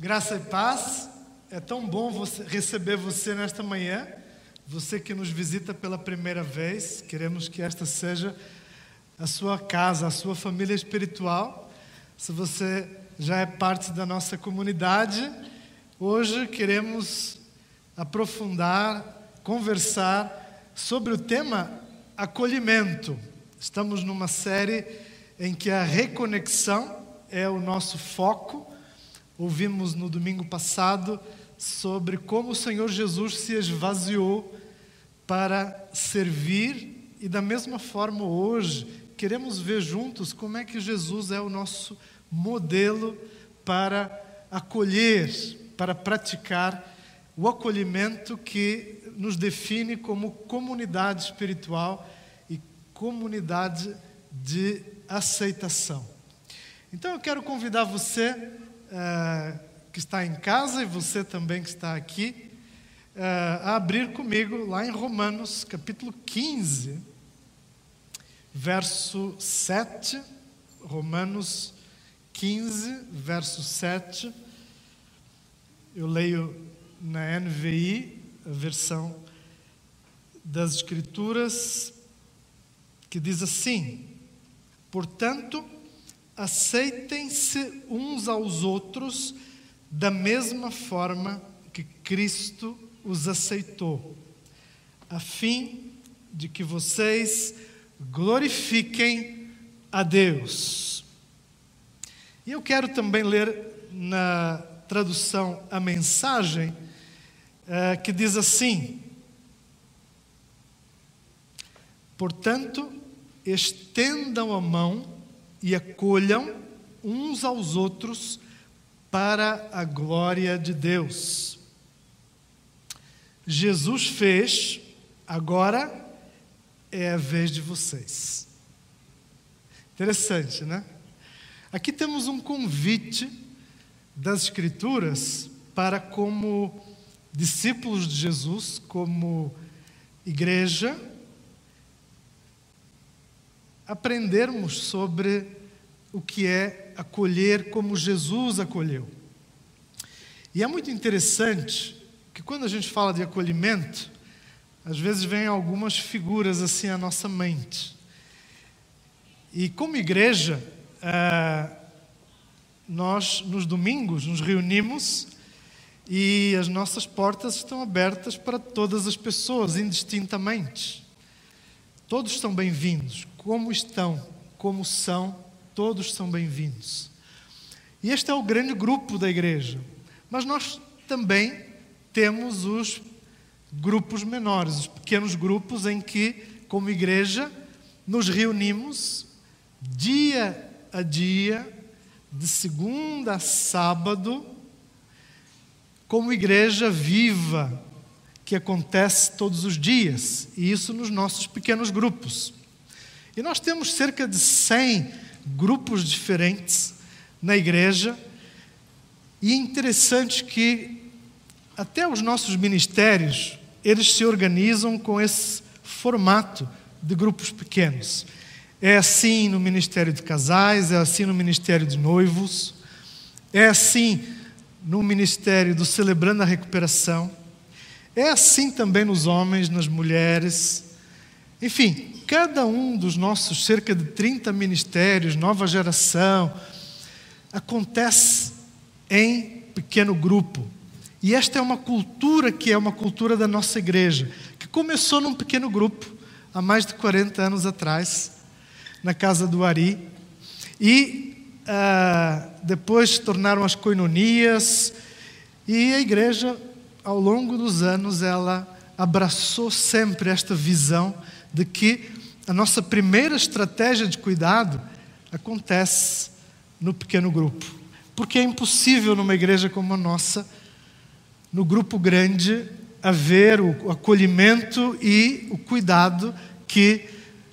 Graça e paz. É tão bom você, receber você nesta manhã. Você que nos visita pela primeira vez, queremos que esta seja a sua casa, a sua família espiritual. Se você já é parte da nossa comunidade, hoje queremos aprofundar, conversar sobre o tema acolhimento. Estamos numa série em que a reconexão é o nosso foco Ouvimos no domingo passado sobre como o Senhor Jesus se esvaziou para servir e, da mesma forma, hoje, queremos ver juntos como é que Jesus é o nosso modelo para acolher, para praticar o acolhimento que nos define como comunidade espiritual e comunidade de aceitação. Então eu quero convidar você uh, que está em casa e você também que está aqui, uh, a abrir comigo lá em Romanos, capítulo 15, verso 7. Romanos 15, verso 7. Eu leio na NVI, a versão das Escrituras, que diz assim: Portanto, aceitem-se uns aos outros da mesma forma que Cristo os aceitou, a fim de que vocês glorifiquem a Deus. E eu quero também ler na tradução a mensagem eh, que diz assim: Portanto, estendam a mão e acolham uns aos outros para a glória de Deus. Jesus fez, agora é a vez de vocês. Interessante, né? Aqui temos um convite das Escrituras para, como discípulos de Jesus, como igreja, aprendermos sobre o que é acolher como Jesus acolheu. E é muito interessante que quando a gente fala de acolhimento, às vezes vem algumas figuras assim à nossa mente. E como igreja, eh, nós nos domingos nos reunimos e as nossas portas estão abertas para todas as pessoas, indistintamente. Todos estão bem-vindos, como estão, como são, todos são bem-vindos. E este é o grande grupo da igreja. Mas nós também temos os grupos menores, os pequenos grupos em que, como igreja, nos reunimos dia a dia, de segunda a sábado, como igreja viva, que acontece todos os dias, e isso nos nossos pequenos grupos. E nós temos cerca de 100 grupos diferentes na igreja. E é interessante que até os nossos ministérios, eles se organizam com esse formato de grupos pequenos. É assim no ministério de casais, é assim no ministério de noivos, é assim no ministério do Celebrando a Recuperação, é assim também nos homens, nas mulheres. Enfim, cada um dos nossos cerca de 30 ministérios, nova geração, acontece em pequeno grupo. E esta é uma cultura que é uma cultura da nossa igreja, que começou num pequeno grupo, há mais de 40 anos atrás, na casa do Ari. E uh, depois se tornaram as coinonias, e a igreja, ao longo dos anos, ela abraçou sempre esta visão de que a nossa primeira estratégia de cuidado acontece no pequeno grupo. Porque é impossível numa igreja como a nossa, no grupo grande, haver o acolhimento e o cuidado que,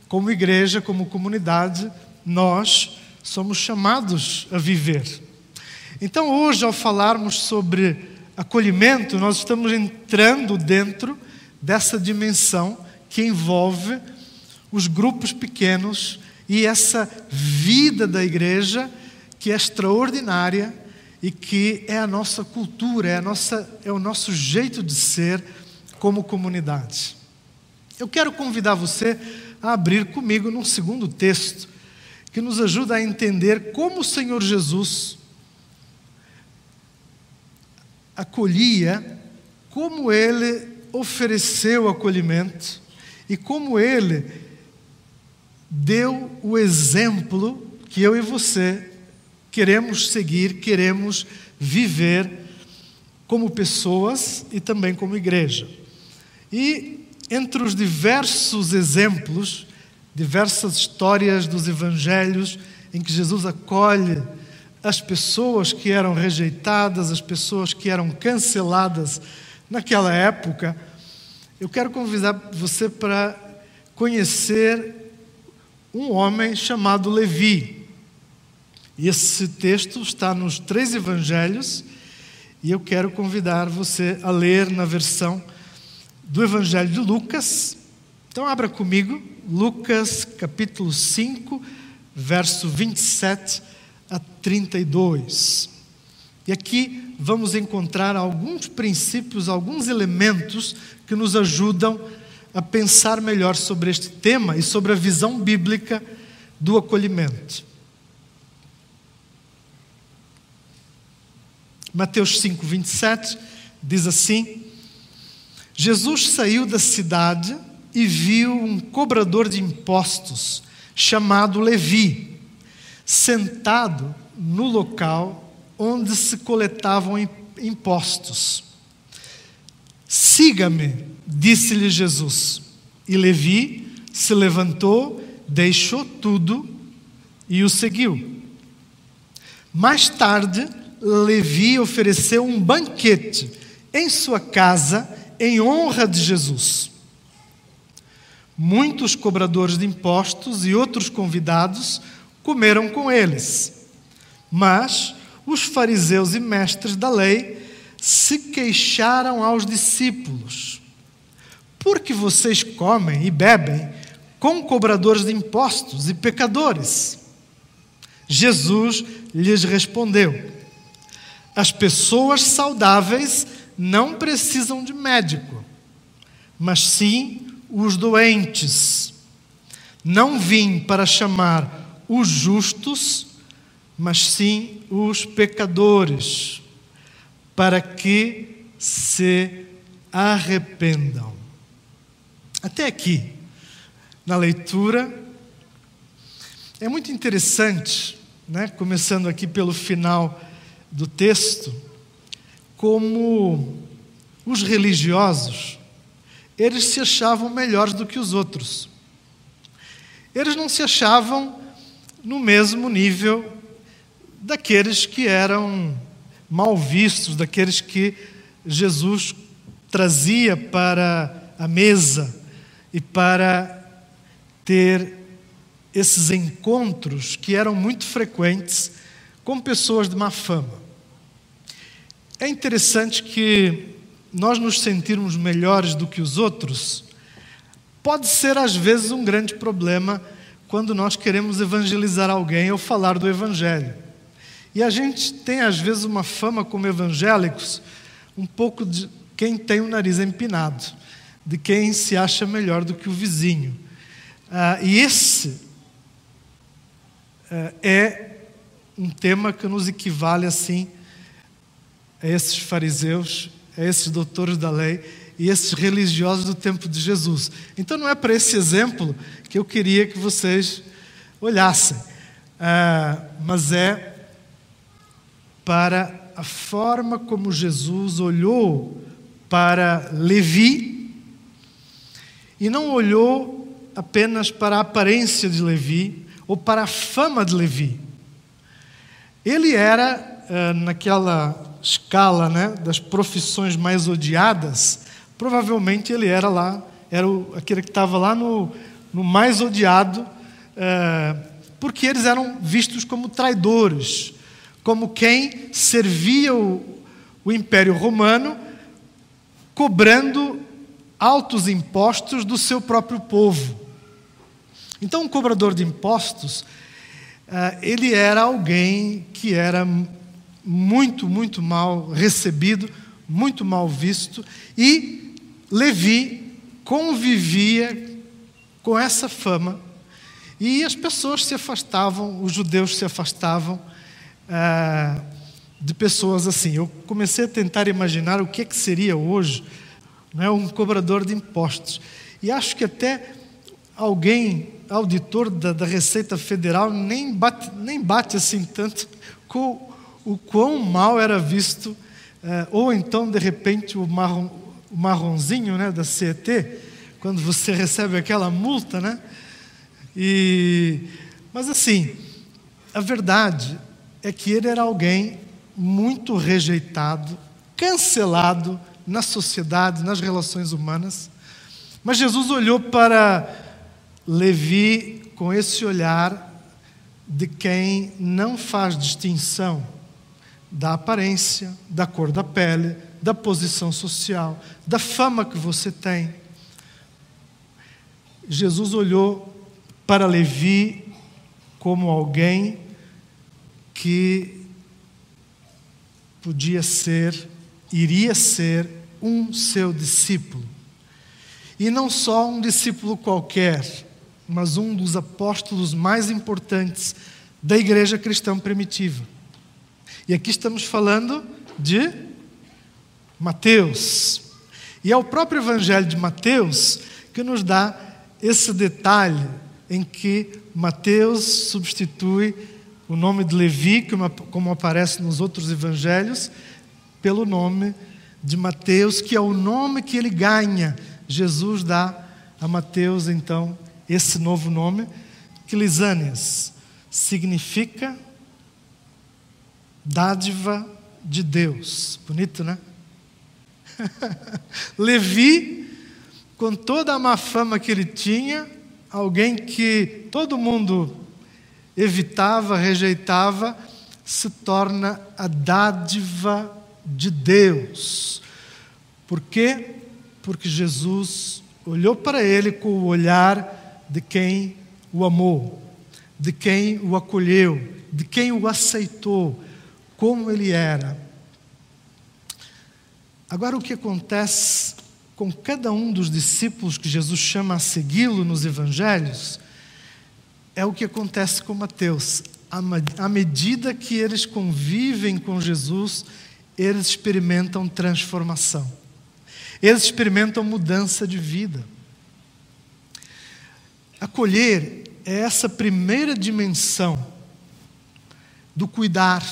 como igreja, como comunidade, nós somos chamados a viver. Então, hoje, ao falarmos sobre acolhimento, nós estamos entrando dentro dessa dimensão que envolve os grupos pequenos e essa vida da igreja que é extraordinária e que é a nossa cultura, é, a nossa, é o nosso jeito de ser como comunidade. Eu quero convidar você a abrir comigo num segundo texto que nos ajuda a entender como o Senhor Jesus acolhia, como ele ofereceu acolhimento e como ele deu o exemplo que eu e você queremos seguir, queremos viver como pessoas e também como igreja. E entre os diversos exemplos, diversas histórias dos evangelhos em que Jesus acolhe as pessoas que eram rejeitadas, as pessoas que eram canceladas naquela época, eu quero convidar você para conhecer um homem chamado Levi. E esse texto está nos três evangelhos e eu quero convidar você a ler na versão do Evangelho de Lucas. Então, abra comigo, Lucas capítulo 5, verso 27 a 32. E aqui vamos encontrar alguns princípios, alguns elementos que nos ajudam a pensar melhor sobre este tema e sobre a visão bíblica do acolhimento. Mateus 5, 27 diz assim: Jesus saiu da cidade e viu um cobrador de impostos chamado Levi, sentado no local onde se coletavam impostos. Siga-me, disse-lhe Jesus. E Levi se levantou, deixou tudo e o seguiu. Mais tarde, Levi ofereceu um banquete em sua casa em honra de Jesus. Muitos cobradores de impostos e outros convidados comeram com eles. Mas os fariseus e mestres da lei se queixaram aos discípulos: Por que vocês comem e bebem com cobradores de impostos e pecadores? Jesus lhes respondeu: As pessoas saudáveis não precisam de médico, mas sim os doentes. Não vim para chamar os justos, mas sim os pecadores, para que se arrependam. Até aqui, na leitura, é muito interessante, né? começando aqui pelo final do texto como os religiosos, eles se achavam melhores do que os outros. Eles não se achavam no mesmo nível daqueles que eram mal vistos, daqueles que Jesus trazia para a mesa e para ter esses encontros que eram muito frequentes com pessoas de má fama. É interessante que nós nos sentirmos melhores do que os outros pode ser às vezes um grande problema quando nós queremos evangelizar alguém ou falar do evangelho. E a gente tem às vezes uma fama como evangélicos um pouco de quem tem o nariz empinado, de quem se acha melhor do que o vizinho. Ah, e esse ah, é um tema que nos equivale assim a esses fariseus, a esses doutores da lei e esses religiosos do tempo de Jesus. Então não é para esse exemplo que eu queria que vocês olhassem, ah, mas é para a forma como Jesus olhou para Levi e não olhou apenas para a aparência de Levi ou para a fama de Levi. Ele era, ah, naquela escala né, das profissões mais odiadas, provavelmente ele era lá, era aquele que estava lá no, no mais odiado, é, porque eles eram vistos como traidores, como quem servia o, o Império Romano, cobrando altos impostos do seu próprio povo. Então, um cobrador de impostos, é, ele era alguém que era muito, muito mal recebido, muito mal visto, e Levi convivia com essa fama, e as pessoas se afastavam, os judeus se afastavam ah, de pessoas assim. Eu comecei a tentar imaginar o que, é que seria hoje né, um cobrador de impostos, e acho que até alguém, auditor da, da Receita Federal, nem bate, nem bate assim tanto com o quão mal era visto, eh, ou então, de repente, o, marrom, o marronzinho né, da CET, quando você recebe aquela multa, né? E, mas assim, a verdade é que ele era alguém muito rejeitado, cancelado na sociedade, nas relações humanas. Mas Jesus olhou para Levi com esse olhar de quem não faz distinção da aparência, da cor da pele, da posição social, da fama que você tem. Jesus olhou para Levi como alguém que podia ser, iria ser um seu discípulo. E não só um discípulo qualquer, mas um dos apóstolos mais importantes da igreja cristã primitiva. E aqui estamos falando de Mateus. E é o próprio Evangelho de Mateus que nos dá esse detalhe em que Mateus substitui o nome de Levi, como aparece nos outros evangelhos, pelo nome de Mateus, que é o nome que ele ganha. Jesus dá a Mateus, então, esse novo nome, que Lisânias significa dádiva de Deus. Bonito, né? Levi, com toda a má fama que ele tinha, alguém que todo mundo evitava, rejeitava, se torna a dádiva de Deus. Por quê? Porque Jesus olhou para ele com o olhar de quem o amou, de quem o acolheu, de quem o aceitou, como ele era. Agora, o que acontece com cada um dos discípulos que Jesus chama a segui-lo nos evangelhos é o que acontece com Mateus. À medida que eles convivem com Jesus, eles experimentam transformação, eles experimentam mudança de vida. Acolher é essa primeira dimensão do cuidar,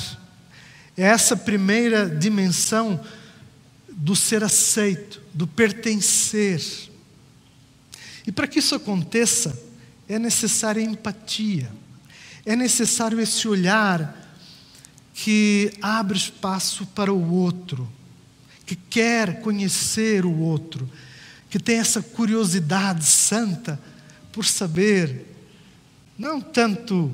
é essa primeira dimensão do ser aceito, do pertencer. E para que isso aconteça, é necessária empatia, é necessário esse olhar que abre espaço para o outro, que quer conhecer o outro, que tem essa curiosidade santa por saber, não tanto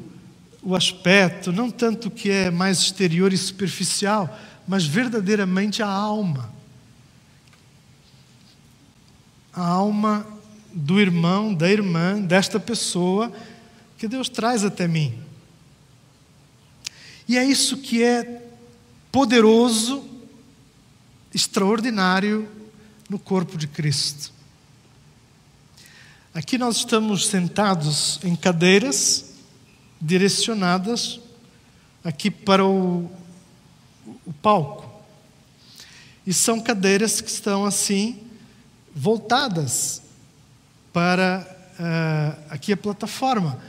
o aspecto, não tanto o que é mais exterior e superficial, mas verdadeiramente a alma. A alma do irmão, da irmã, desta pessoa que Deus traz até mim. E é isso que é poderoso, extraordinário no corpo de Cristo. Aqui nós estamos sentados em cadeiras direcionadas aqui para o, o palco. E são cadeiras que estão assim, voltadas para uh, aqui a plataforma.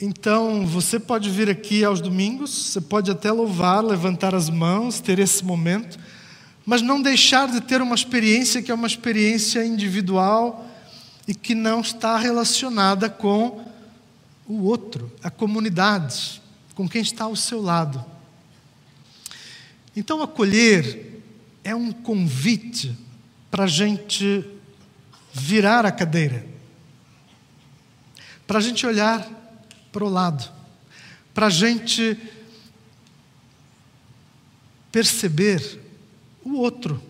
Então, você pode vir aqui aos domingos, você pode até louvar, levantar as mãos, ter esse momento, mas não deixar de ter uma experiência que é uma experiência individual e que não está relacionada com o outro, a comunidade, com quem está ao seu lado. Então, acolher é um convite para a gente virar a cadeira, para a gente olhar para o lado, para a gente perceber o outro.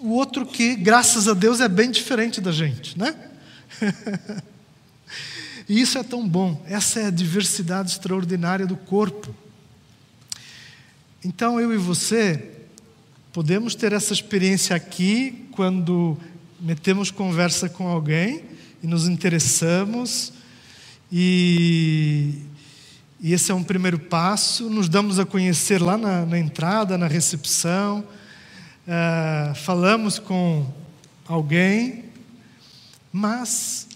O outro que, graças a Deus, é bem diferente da gente, né? E isso é tão bom, essa é a diversidade extraordinária do corpo. Então eu e você podemos ter essa experiência aqui quando metemos conversa com alguém e nos interessamos e, e esse é um primeiro passo. Nos damos a conhecer lá na, na entrada, na recepção, uh, falamos com alguém, mas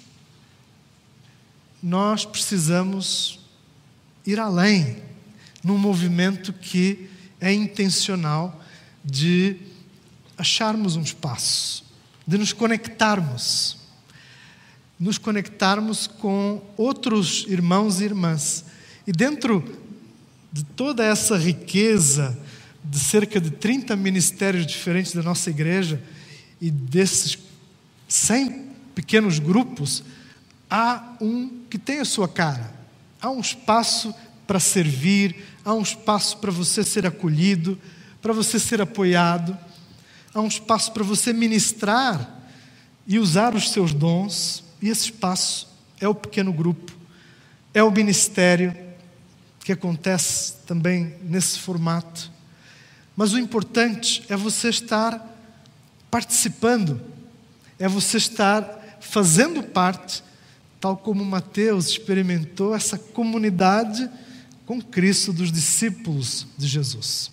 nós precisamos ir além num movimento que é intencional de acharmos um espaço, de nos conectarmos, nos conectarmos com outros irmãos e irmãs. E dentro de toda essa riqueza de cerca de 30 ministérios diferentes da nossa igreja e desses 100 pequenos grupos, há um que tem a sua cara. Há um espaço para servir, há um espaço para você ser acolhido, para você ser apoiado, há um espaço para você ministrar e usar os seus dons, e esse espaço é o pequeno grupo, é o ministério que acontece também nesse formato. Mas o importante é você estar participando, é você estar fazendo parte tal como Mateus experimentou essa comunidade com Cristo dos discípulos de Jesus.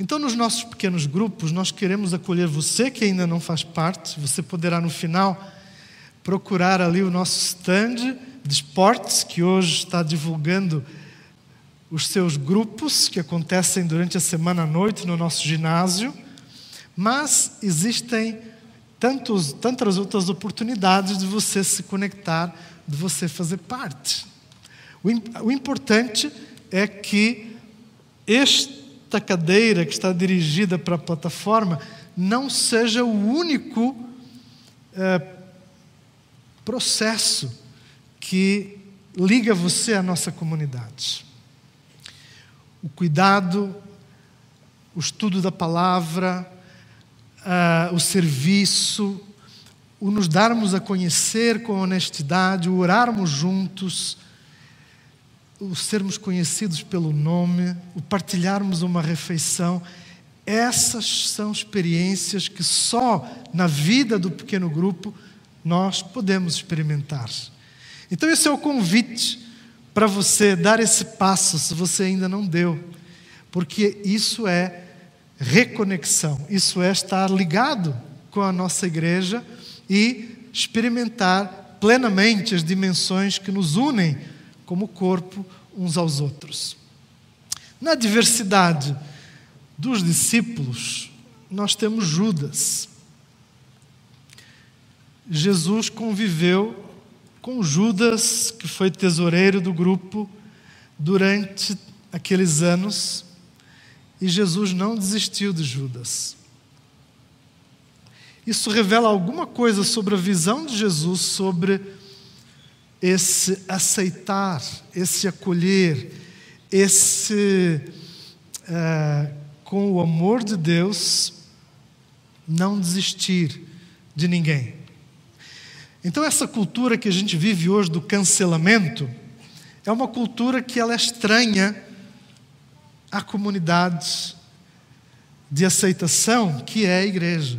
Então, nos nossos pequenos grupos, nós queremos acolher você que ainda não faz parte. Você poderá, no final, procurar ali o nosso stand de esportes, que hoje está divulgando os seus grupos que acontecem durante a semana à noite no nosso ginásio. Mas existem tantos, tantas outras oportunidades de você se conectar, de você fazer parte. O, o importante é que esta cadeira que está dirigida para a plataforma não seja o único é, processo que liga você à nossa comunidade. O cuidado, o estudo da palavra, uh, o serviço, o nos darmos a conhecer com honestidade, o orarmos juntos, o sermos conhecidos pelo nome, o partilharmos uma refeição. Essas são experiências que só na vida do pequeno grupo nós podemos experimentar. Então, esse é o convite para você dar esse passo, se você ainda não deu, porque isso é reconexão. Isso é estar ligado com a nossa igreja e experimentar plenamente as dimensões que nos unem como corpo uns aos outros. Na diversidade dos discípulos, nós temos Judas. Jesus conviveu com Judas, que foi tesoureiro do grupo, durante aqueles anos e Jesus não desistiu de Judas. Isso revela alguma coisa sobre a visão de Jesus sobre esse aceitar, esse acolher, esse, é, com o amor de Deus, não desistir de ninguém. Então, essa cultura que a gente vive hoje do cancelamento é uma cultura que ela é estranha a comunidade de aceitação que é a igreja.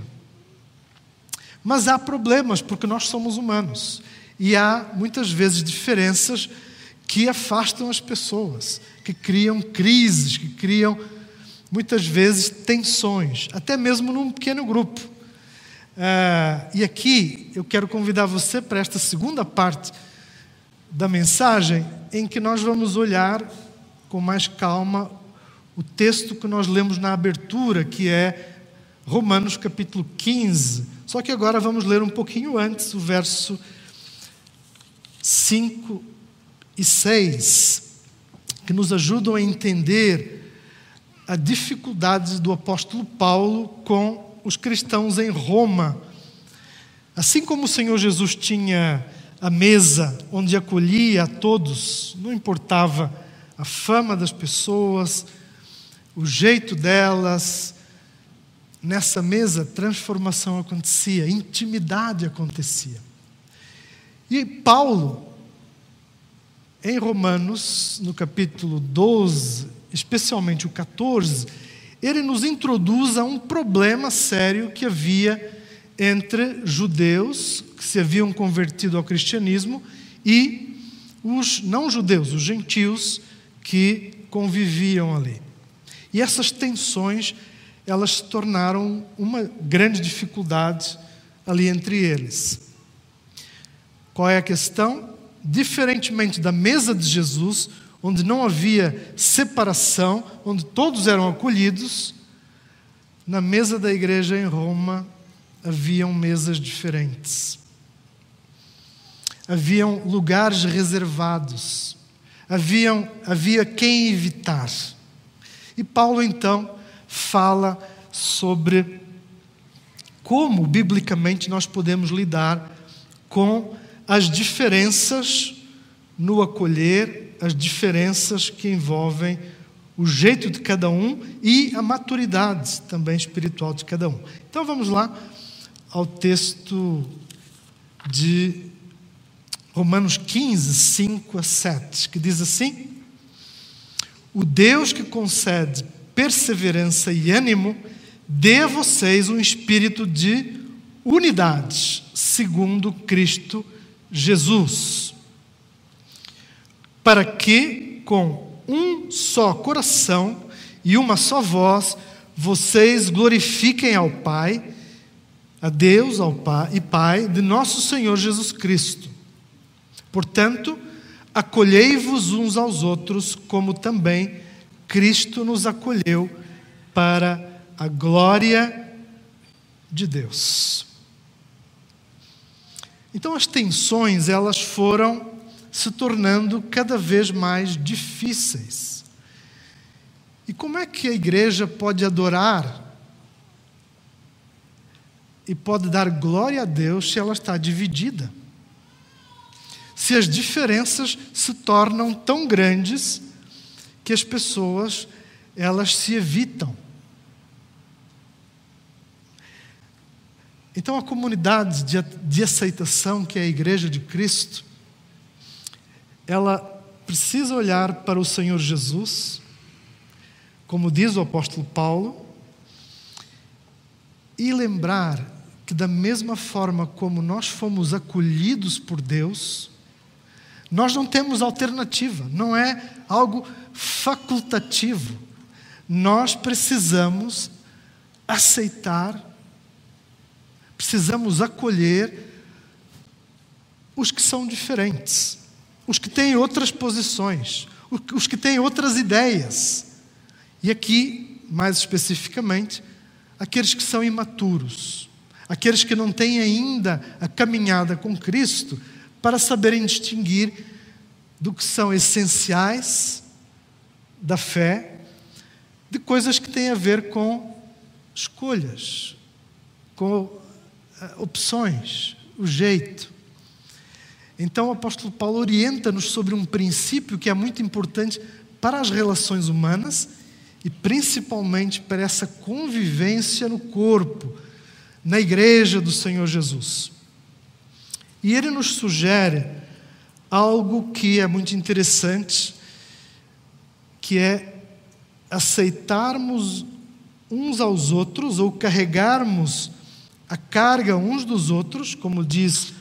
Mas há problemas, porque nós somos humanos. E há muitas vezes diferenças que afastam as pessoas, que criam crises, que criam muitas vezes tensões, até mesmo num pequeno grupo. Uh, e aqui eu quero convidar você para esta segunda parte da mensagem, em que nós vamos olhar com mais calma o texto que nós lemos na abertura, que é Romanos capítulo 15. Só que agora vamos ler um pouquinho antes, o verso 5 e 6, que nos ajudam a entender a dificuldade do apóstolo Paulo com os cristãos em Roma. Assim como o Senhor Jesus tinha a mesa onde acolhia a todos, não importava a fama das pessoas, o jeito delas. Nessa mesa, transformação acontecia, intimidade acontecia. E Paulo, em Romanos, no capítulo 12 especialmente o 14, ele nos introduz a um problema sério que havia entre judeus que se haviam convertido ao cristianismo e os não-judeus, os gentios que conviviam ali. E essas tensões, elas se tornaram uma grande dificuldade ali entre eles. Qual é a questão? Diferentemente da mesa de Jesus, onde não havia separação, onde todos eram acolhidos, na mesa da igreja em Roma haviam mesas diferentes. Haviam lugares reservados. Haviam, havia quem evitar. E Paulo então fala sobre como biblicamente nós podemos lidar com as diferenças no acolher, as diferenças que envolvem o jeito de cada um e a maturidade também espiritual de cada um. Então vamos lá ao texto de Romanos 15, 5 a 7, que diz assim: O Deus que concede perseverança e ânimo, dê a vocês um espírito de unidade, segundo Cristo Jesus, para que, com um só coração e uma só voz, vocês glorifiquem ao Pai, a Deus ao Pai e Pai de nosso Senhor Jesus Cristo. Portanto, acolhei-vos uns aos outros, como também Cristo nos acolheu para a glória de Deus. Então as tensões, elas foram se tornando cada vez mais difíceis. E como é que a igreja pode adorar e pode dar glória a Deus se ela está dividida? Se as diferenças se tornam tão grandes que as pessoas elas se evitam. Então, a comunidade de, de aceitação, que é a Igreja de Cristo, ela precisa olhar para o Senhor Jesus, como diz o apóstolo Paulo, e lembrar que, da mesma forma como nós fomos acolhidos por Deus, nós não temos alternativa, não é algo facultativo. Nós precisamos aceitar precisamos acolher os que são diferentes, os que têm outras posições, os que têm outras ideias. E aqui, mais especificamente, aqueles que são imaturos, aqueles que não têm ainda a caminhada com Cristo para saberem distinguir do que são essenciais da fé, de coisas que têm a ver com escolhas, com opções, o jeito. Então o apóstolo Paulo orienta-nos sobre um princípio que é muito importante para as relações humanas e principalmente para essa convivência no corpo, na igreja do Senhor Jesus. E ele nos sugere algo que é muito interessante, que é aceitarmos uns aos outros ou carregarmos a carga uns dos outros, como diz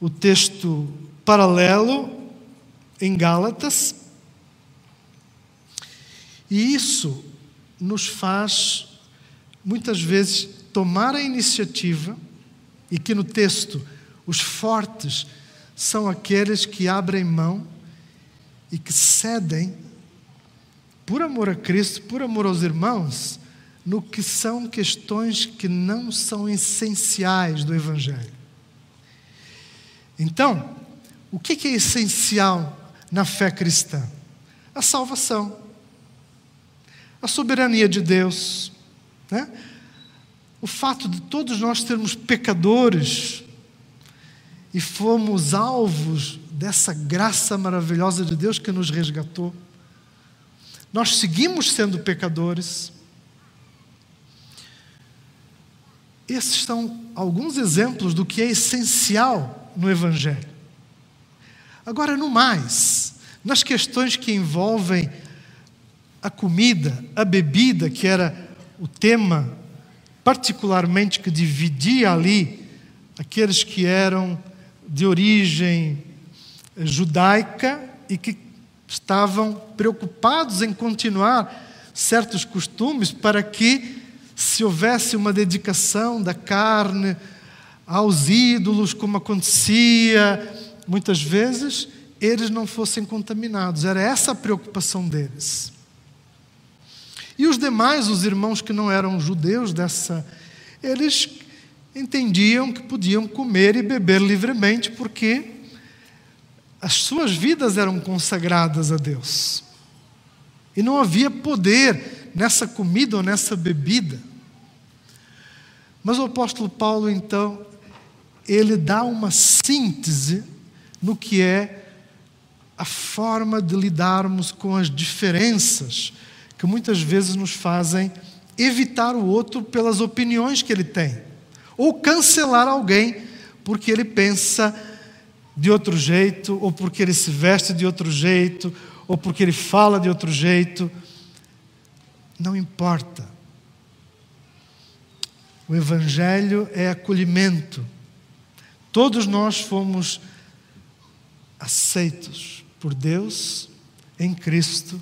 o texto paralelo em Gálatas. E isso nos faz, muitas vezes, tomar a iniciativa, e que no texto os fortes são aqueles que abrem mão e que cedem, por amor a Cristo, por amor aos irmãos, no que são questões que não são essenciais do Evangelho. Então, o que é essencial na fé cristã? A salvação, a soberania de Deus, né? o fato de todos nós sermos pecadores e fomos alvos dessa graça maravilhosa de Deus que nos resgatou. Nós seguimos sendo pecadores, Esses são alguns exemplos do que é essencial no Evangelho. Agora, no mais, nas questões que envolvem a comida, a bebida, que era o tema particularmente que dividia ali aqueles que eram de origem judaica e que estavam preocupados em continuar certos costumes para que, se houvesse uma dedicação da carne aos ídolos, como acontecia muitas vezes, eles não fossem contaminados. Era essa a preocupação deles. E os demais, os irmãos que não eram judeus dessa, eles entendiam que podiam comer e beber livremente porque as suas vidas eram consagradas a Deus. E não havia poder nessa comida ou nessa bebida. Mas o apóstolo Paulo, então, ele dá uma síntese no que é a forma de lidarmos com as diferenças que muitas vezes nos fazem evitar o outro pelas opiniões que ele tem, ou cancelar alguém porque ele pensa de outro jeito, ou porque ele se veste de outro jeito, ou porque ele fala de outro jeito. Não importa. O Evangelho é acolhimento. Todos nós fomos aceitos por Deus em Cristo.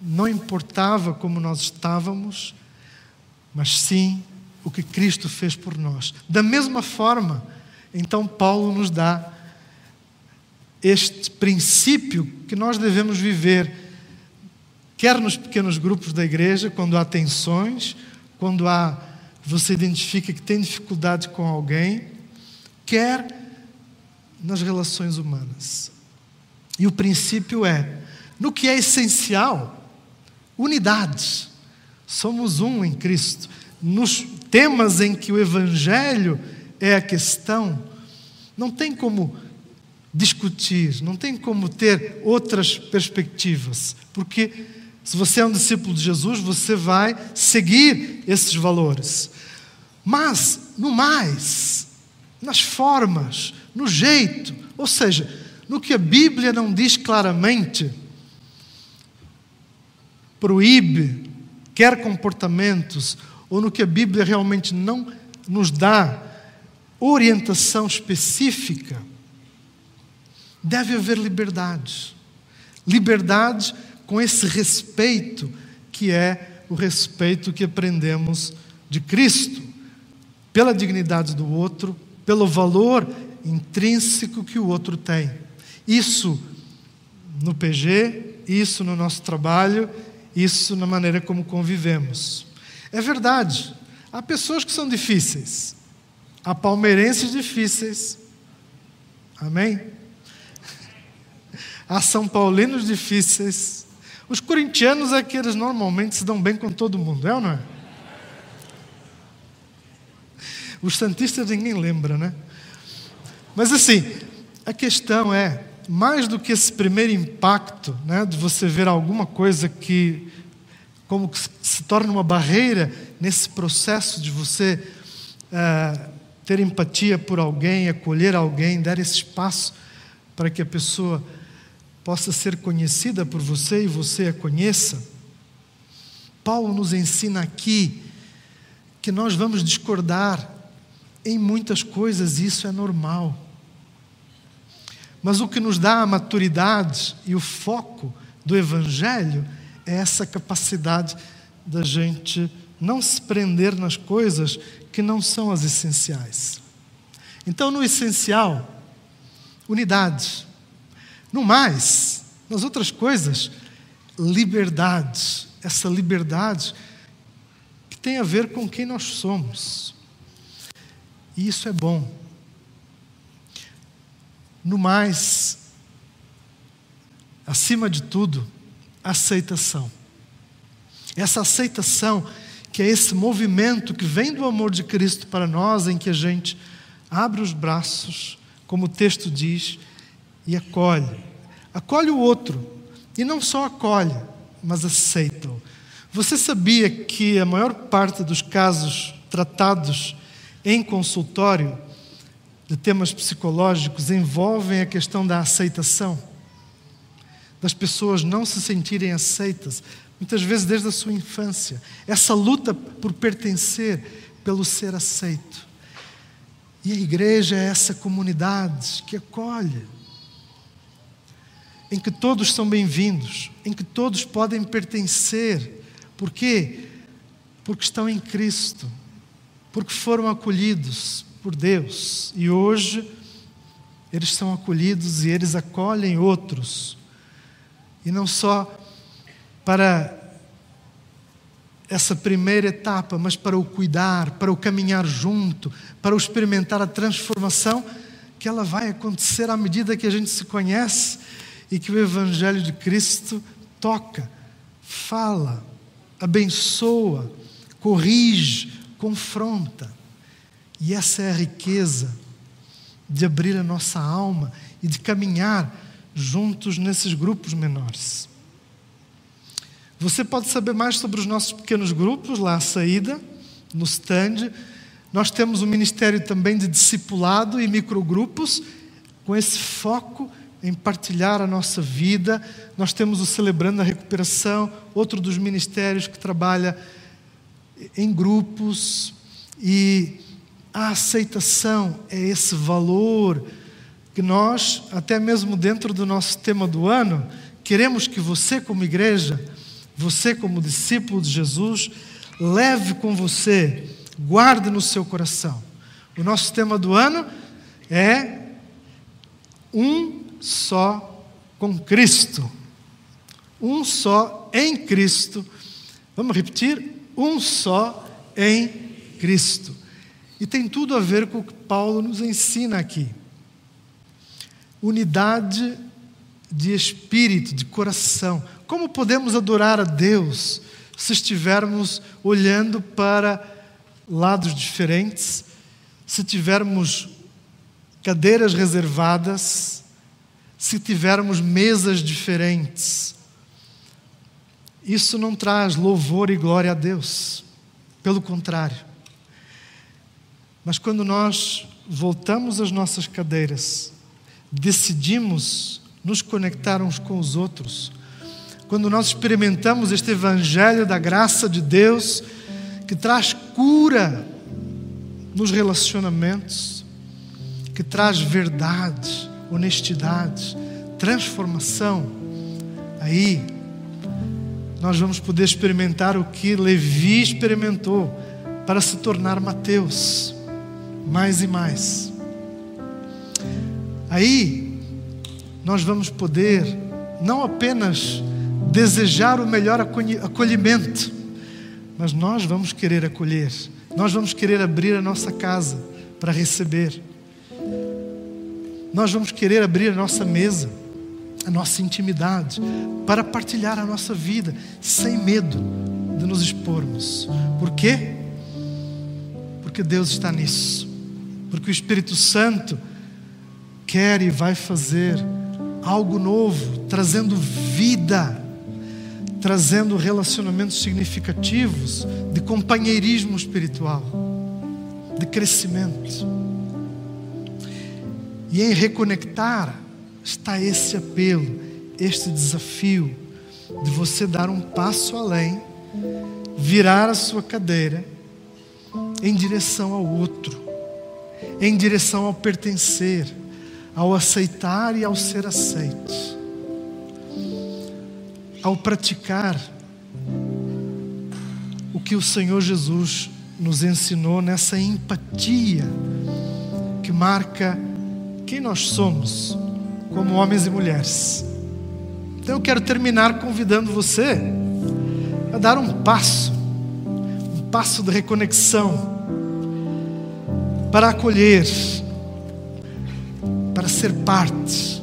Não importava como nós estávamos, mas sim o que Cristo fez por nós. Da mesma forma, então Paulo nos dá este princípio que nós devemos viver, quer nos pequenos grupos da igreja, quando há tensões, quando há você identifica que tem dificuldade com alguém, quer nas relações humanas. E o princípio é, no que é essencial, unidade. Somos um em Cristo. Nos temas em que o Evangelho é a questão, não tem como discutir, não tem como ter outras perspectivas, porque se você é um discípulo de Jesus, você vai seguir esses valores. Mas, no mais, nas formas, no jeito, ou seja, no que a Bíblia não diz claramente, proíbe, quer comportamentos, ou no que a Bíblia realmente não nos dá orientação específica, deve haver liberdade. Liberdade com esse respeito que é o respeito que aprendemos de Cristo, pela dignidade do outro, pelo valor intrínseco que o outro tem. Isso no PG, isso no nosso trabalho, isso na maneira como convivemos. É verdade, há pessoas que são difíceis, há palmeirenses difíceis. Amém? Há São Paulinos difíceis. Os corintianos é que eles normalmente se dão bem com todo mundo, é ou não é? Os santistas ninguém lembra, né? Mas assim, a questão é, mais do que esse primeiro impacto, né, de você ver alguma coisa que como que se torna uma barreira nesse processo de você uh, ter empatia por alguém, acolher alguém, dar esse espaço para que a pessoa possa ser conhecida por você e você a conheça. Paulo nos ensina aqui que nós vamos discordar em muitas coisas, isso é normal. Mas o que nos dá a maturidade e o foco do Evangelho é essa capacidade da gente não se prender nas coisas que não são as essenciais. Então, no essencial, unidade. No mais, nas outras coisas, liberdade. Essa liberdade que tem a ver com quem nós somos. E isso é bom. No mais, acima de tudo, aceitação. Essa aceitação, que é esse movimento que vem do amor de Cristo para nós, em que a gente abre os braços, como o texto diz, e acolhe. Acolhe o outro. E não só acolhe, mas aceita-o. Você sabia que a maior parte dos casos tratados em consultório de temas psicológicos envolvem a questão da aceitação? Das pessoas não se sentirem aceitas muitas vezes desde a sua infância, essa luta por pertencer, pelo ser aceito. E a igreja é essa comunidade que acolhe, em que todos são bem-vindos, em que todos podem pertencer. Por quê? Porque estão em Cristo, porque foram acolhidos por Deus e hoje eles são acolhidos e eles acolhem outros. E não só para essa primeira etapa, mas para o cuidar, para o caminhar junto, para o experimentar a transformação que ela vai acontecer à medida que a gente se conhece e que o Evangelho de Cristo toca, fala, abençoa, corrige, confronta. E essa é a riqueza de abrir a nossa alma e de caminhar juntos nesses grupos menores. Você pode saber mais sobre os nossos pequenos grupos lá à saída, no stand. Nós temos um ministério também de discipulado e microgrupos, com esse foco em partilhar a nossa vida. Nós temos o Celebrando a Recuperação, outro dos ministérios que trabalha em grupos e a aceitação é esse valor que nós, até mesmo dentro do nosso tema do ano, queremos que você, como igreja, você, como discípulo de Jesus, leve com você, guarde no seu coração. O nosso tema do ano é um só com Cristo. Um só em Cristo. Vamos repetir? Um só em Cristo. E tem tudo a ver com o que Paulo nos ensina aqui. Unidade de espírito, de coração. Como podemos adorar a Deus se estivermos olhando para lados diferentes, se tivermos cadeiras reservadas, se tivermos mesas diferentes? Isso não traz louvor e glória a Deus. Pelo contrário, mas quando nós voltamos às nossas cadeiras, decidimos nos conectar uns com os outros, quando nós experimentamos este Evangelho da graça de Deus, que traz cura nos relacionamentos, que traz verdade, honestidade, transformação, aí nós vamos poder experimentar o que Levi experimentou para se tornar Mateus. Mais e mais. Aí, nós vamos poder não apenas desejar o melhor acolhimento, mas nós vamos querer acolher, nós vamos querer abrir a nossa casa para receber, nós vamos querer abrir a nossa mesa, a nossa intimidade, para partilhar a nossa vida, sem medo de nos expormos. Por quê? Porque Deus está nisso porque o Espírito Santo quer e vai fazer algo novo, trazendo vida, trazendo relacionamentos significativos de companheirismo espiritual, de crescimento. E em reconectar está esse apelo, este desafio de você dar um passo além, virar a sua cadeira em direção ao outro em direção ao pertencer, ao aceitar e ao ser aceito, ao praticar o que o Senhor Jesus nos ensinou nessa empatia que marca quem nós somos como homens e mulheres. Então eu quero terminar convidando você a dar um passo, um passo de reconexão para acolher, para ser parte,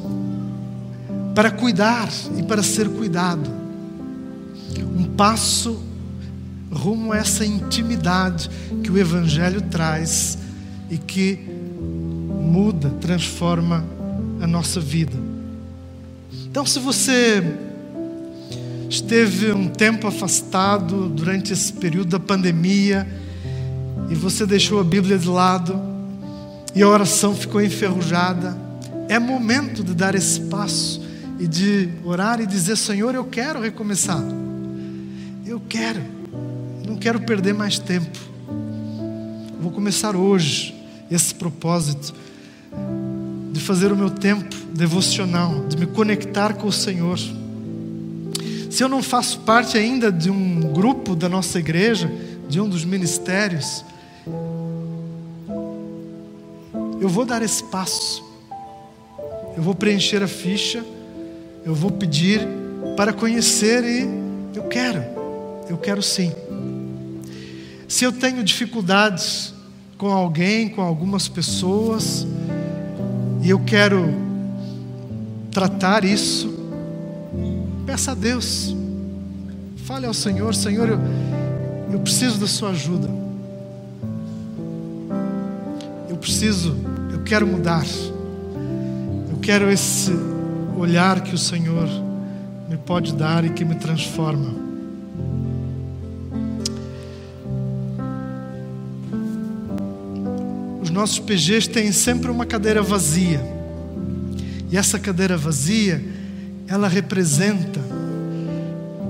para cuidar e para ser cuidado. Um passo rumo a essa intimidade que o Evangelho traz e que muda, transforma a nossa vida. Então, se você esteve um tempo afastado durante esse período da pandemia, e você deixou a Bíblia de lado e a oração ficou enferrujada, é momento de dar esse passo e de orar e dizer: Senhor, eu quero recomeçar. Eu quero, não quero perder mais tempo. Vou começar hoje esse propósito de fazer o meu tempo devocional, de me conectar com o Senhor. Se eu não faço parte ainda de um grupo da nossa igreja, de um dos ministérios, eu vou dar esse passo. Eu vou preencher a ficha, eu vou pedir para conhecer e eu quero, eu quero sim. Se eu tenho dificuldades com alguém, com algumas pessoas, e eu quero tratar isso, peça a Deus, fale ao Senhor: Senhor, eu, eu preciso da Sua ajuda, eu preciso, eu quero mudar, eu quero esse olhar que o Senhor me pode dar e que me transforma. Nossos PGs têm sempre uma cadeira vazia. E essa cadeira vazia, ela representa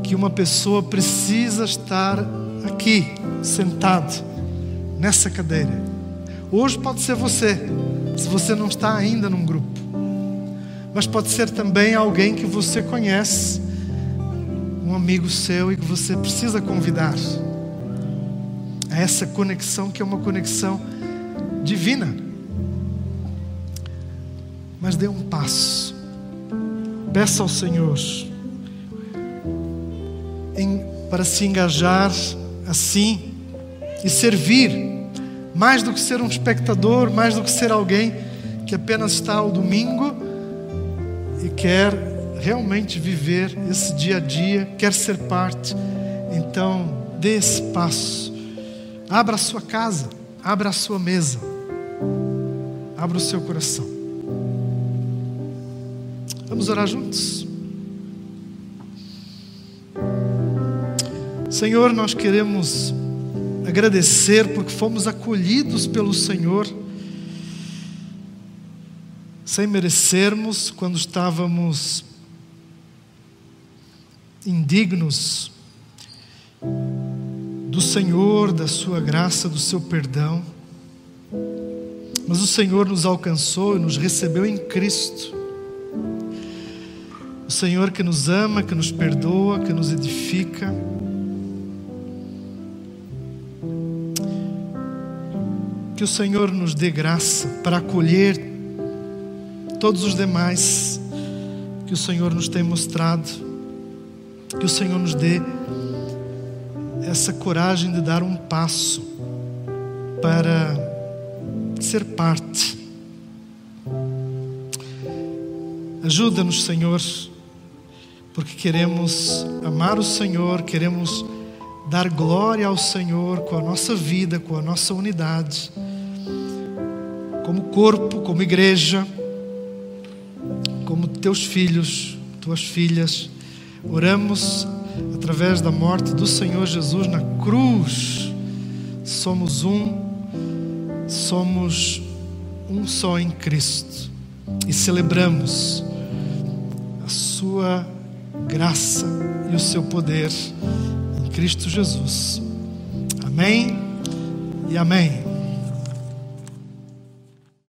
que uma pessoa precisa estar aqui, sentado, nessa cadeira. Hoje pode ser você, se você não está ainda num grupo. Mas pode ser também alguém que você conhece, um amigo seu e que você precisa convidar. A essa conexão que é uma conexão divina. Mas dê um passo. Peça ao Senhor em, para se engajar assim e servir, mais do que ser um espectador, mais do que ser alguém que apenas está ao domingo e quer realmente viver esse dia a dia, quer ser parte. Então, dê esse passo. Abra a sua casa, abra a sua mesa. Abra o seu coração. Vamos orar juntos. Senhor, nós queremos agradecer porque fomos acolhidos pelo Senhor sem merecermos quando estávamos indignos do Senhor, da Sua graça, do Seu perdão. Mas o Senhor nos alcançou e nos recebeu em Cristo. O Senhor que nos ama, que nos perdoa, que nos edifica. Que o Senhor nos dê graça para acolher todos os demais que o Senhor nos tem mostrado. Que o Senhor nos dê essa coragem de dar um passo para ser parte. Ajuda-nos, Senhor, porque queremos amar o Senhor, queremos dar glória ao Senhor com a nossa vida, com a nossa unidade, como corpo, como igreja, como teus filhos, tuas filhas. Oramos através da morte do Senhor Jesus na cruz. Somos um somos um só em Cristo e celebramos a Sua graça e o seu poder em Cristo Jesus. Amém e amém.